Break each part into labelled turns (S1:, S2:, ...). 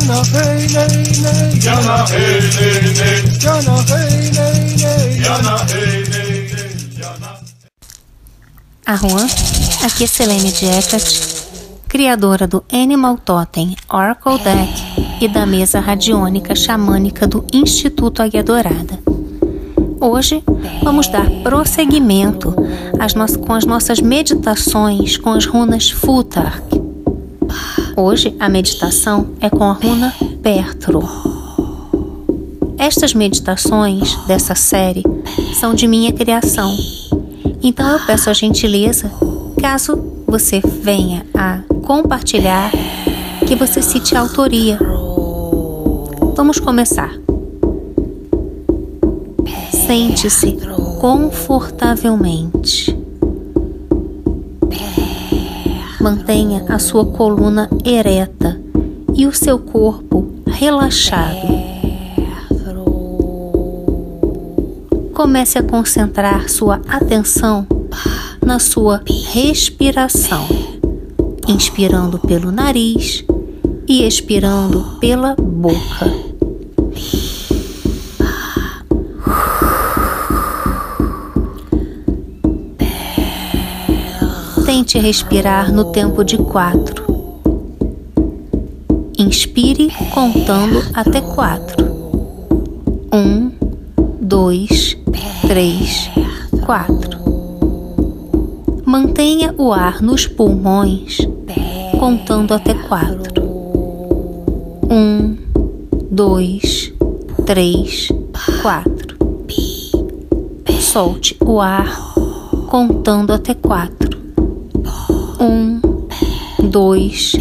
S1: Jana hey nei nei
S2: Jana hey nei nei
S1: Jana hey nei nei
S2: Jana hey Jana.
S3: Arruan, aqui é Selene Jacket, criadora do Animal Totem Oracle Deck e da mesa radiônica xamânica do Instituto Águia Dourada. Hoje vamos dar prosseguimento às no com as nossas meditações com as runas Futark. Hoje a meditação é com a runa Pertro. Estas meditações dessa série são de minha criação, então eu peço a gentileza, caso você venha a compartilhar, que você cite a autoria. Vamos começar. Sente-se confortavelmente. Mantenha a sua coluna ereta e o seu corpo relaxado. Comece a concentrar sua atenção na sua respiração, inspirando pelo nariz e expirando pela boca. Tente respirar no tempo de quatro. Inspire contando até quatro. Um, dois, três, quatro. Mantenha o ar nos pulmões contando até quatro. Um, dois, três, quatro. Solte o ar contando até quatro. Um, dois,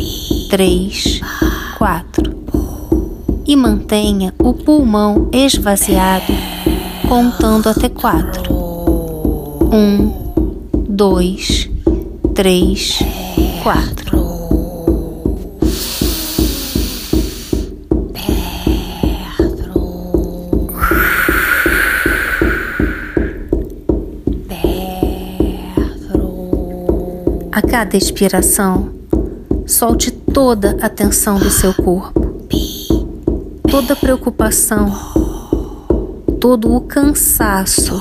S3: três, quatro. E mantenha o pulmão esvaziado contando até quatro. Um, dois, três, quatro. Cada expiração, solte toda a tensão do seu corpo, toda a preocupação, todo o cansaço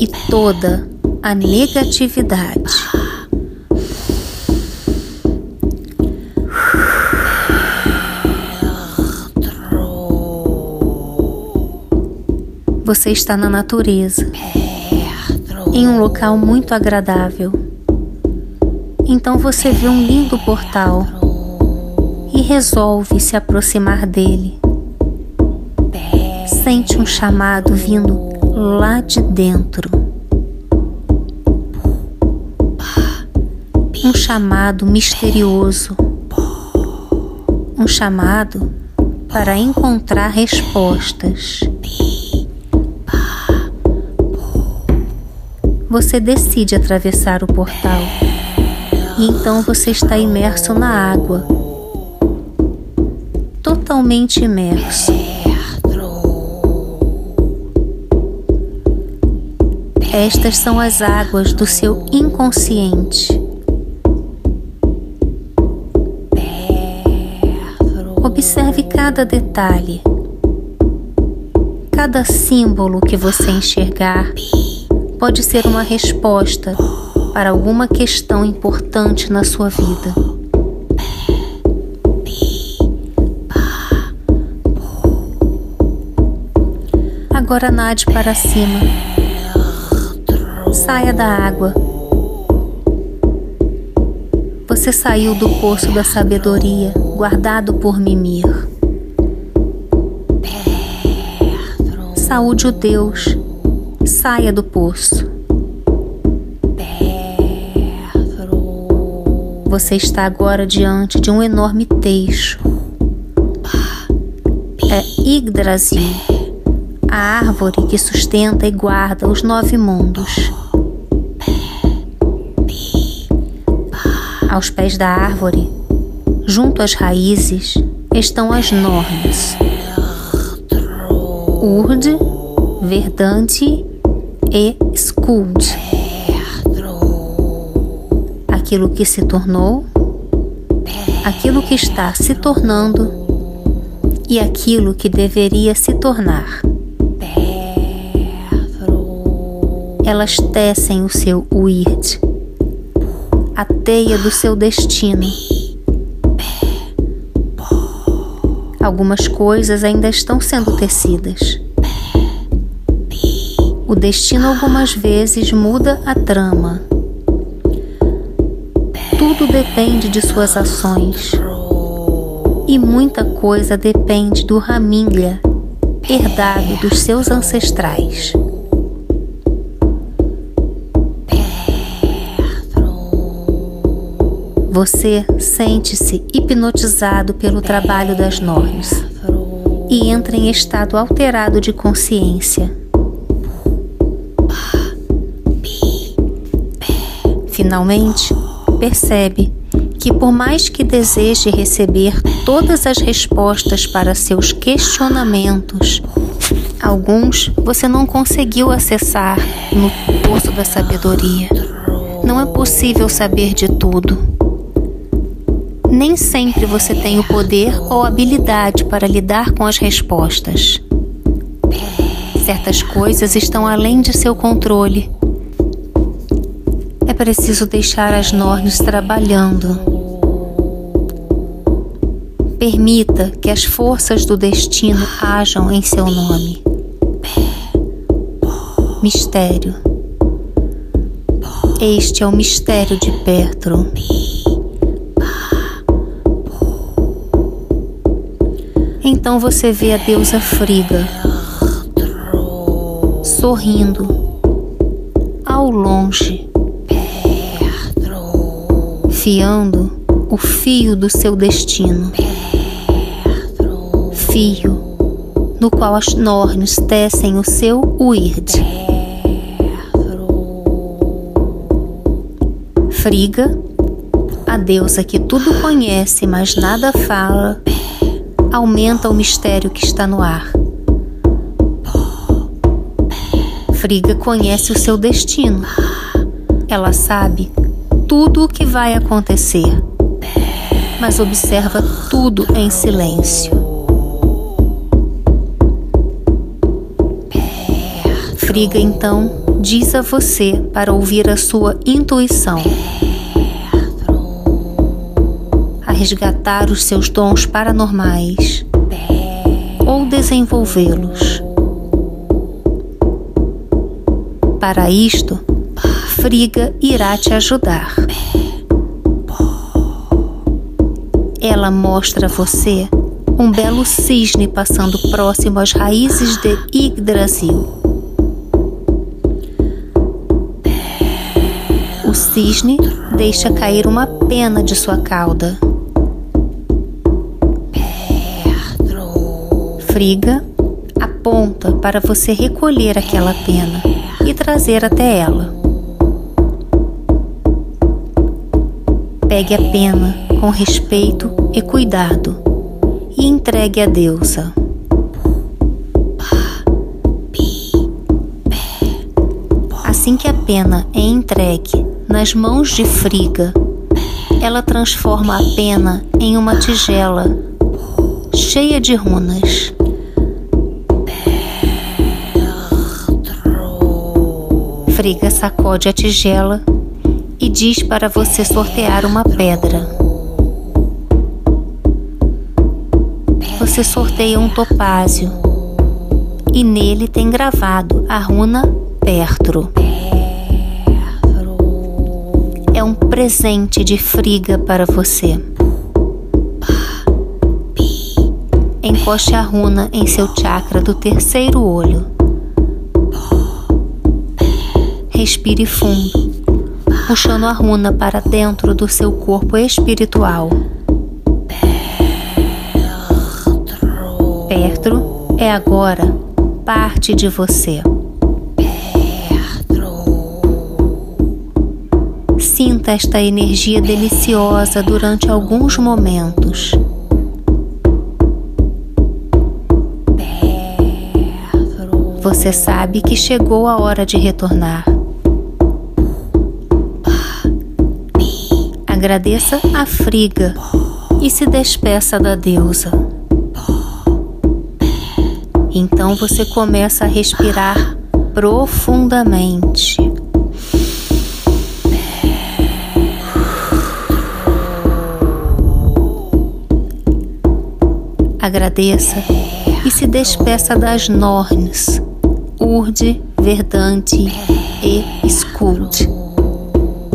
S3: e toda a negatividade. Você está na natureza, em um local muito agradável. Então você vê um lindo portal e resolve se aproximar dele. Sente um chamado vindo lá de dentro. Um chamado misterioso. Um chamado para encontrar respostas. Você decide atravessar o portal e então você está imerso na água, totalmente imerso. Estas são as águas do seu inconsciente. Observe cada detalhe, cada símbolo que você enxergar pode ser uma resposta para alguma questão importante na sua vida. Agora nade para cima. Saia da água. Você saiu do poço da sabedoria, guardado por Mimir. Saúde o Deus. Saia do poço. Você está agora diante de um enorme teixo. É Yggdrasil, a árvore que sustenta e guarda os nove mundos. Aos pés da árvore, junto às raízes, estão as normas. Urd, Verdante e Skuld. Aquilo que se tornou, aquilo que está se tornando e aquilo que deveria se tornar. Elas tecem o seu weird, a teia do seu destino. Algumas coisas ainda estão sendo tecidas. O destino algumas vezes muda a trama. Tudo depende de suas ações. E muita coisa depende do ramilha herdado dos seus ancestrais. Você sente-se hipnotizado pelo trabalho das normas e entra em estado alterado de consciência. Finalmente, percebe que, por mais que deseje receber todas as respostas para seus questionamentos, alguns você não conseguiu acessar no poço da sabedoria. Não é possível saber de tudo nem sempre você tem o poder ou habilidade para lidar com as respostas. Certas coisas estão além de seu controle. Preciso deixar as normas trabalhando. Permita que as forças do destino ajam em seu nome. Mistério. Este é o mistério de Petro. Então você vê a deusa Friga sorrindo ao longe, fiando o fio do seu destino, fio no qual as Norns tecem o seu Weird. Friga, a deusa que tudo conhece, mas nada fala, aumenta o mistério que está no ar. Friga conhece o seu destino. Ela sabe tudo o que vai acontecer, mas observa tudo em silêncio. Friga então diz a você para ouvir a sua intuição resgatar os seus dons paranormais ou desenvolvê-los. Para isto, Friga irá te ajudar. Ela mostra a você um belo cisne passando próximo às raízes de Yggdrasil. O cisne deixa cair uma pena de sua cauda. Friga aponta para você recolher aquela pena e trazer até ela. Pegue a pena com respeito e cuidado e entregue a deusa. Assim que a pena é entregue nas mãos de Friga, ela transforma a pena em uma tigela cheia de runas. Friga sacode a tigela e diz para você sortear uma pedra. Você sorteia um topázio e nele tem gravado a runa Pertro. É um presente de Friga para você. Encoste a runa em seu chakra do terceiro olho respire fundo, puxando a runa para dentro do seu corpo espiritual. Pertro é agora parte de você. Sinta esta energia deliciosa durante alguns momentos. Você sabe que chegou a hora de retornar. Agradeça a Friga e se despeça da deusa. Então você começa a respirar profundamente. Agradeça e se despeça das Norns, Urde, Verdante e Skuld.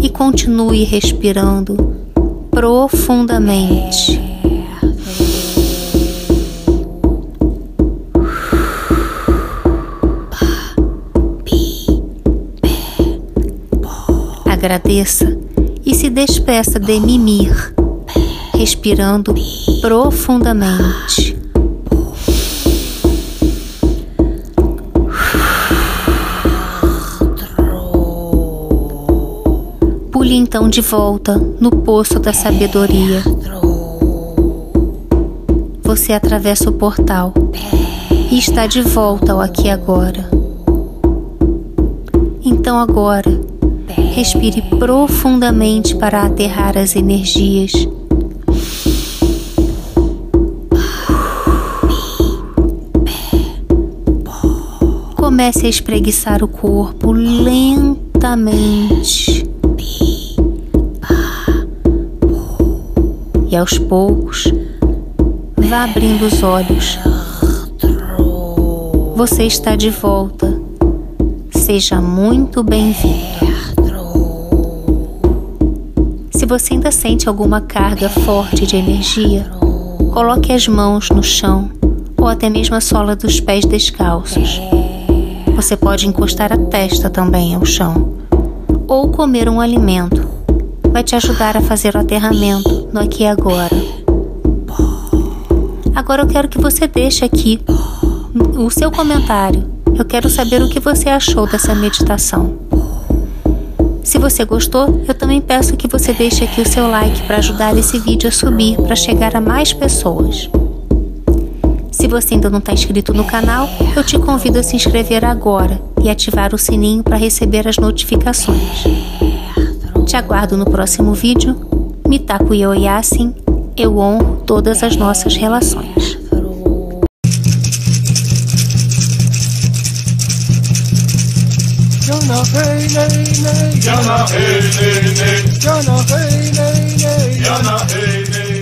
S3: E continue respirando profundamente. Agradeça e se despeça de Mimir, respirando profundamente. Então de volta no poço da sabedoria. Você atravessa o portal e está de volta ao aqui agora. Então agora, respire profundamente para aterrar as energias. Comece a espreguiçar o corpo lentamente. E aos poucos, vá abrindo os olhos. Você está de volta. Seja muito bem-vindo. Se você ainda sente alguma carga forte de energia, coloque as mãos no chão ou até mesmo a sola dos pés descalços. Você pode encostar a testa também ao chão ou comer um alimento. Vai te ajudar a fazer o aterramento no aqui e agora. Agora eu quero que você deixe aqui o seu comentário. Eu quero saber o que você achou dessa meditação. Se você gostou, eu também peço que você deixe aqui o seu like para ajudar esse vídeo a subir para chegar a mais pessoas. Se você ainda não está inscrito no canal, eu te convido a se inscrever agora e ativar o sininho para receber as notificações. Te aguardo no próximo vídeo. Mitaku Yoyasin, eu honro todas as nossas relações.
S1: Yana hey
S2: hey
S1: Yana hey.
S2: Yana hey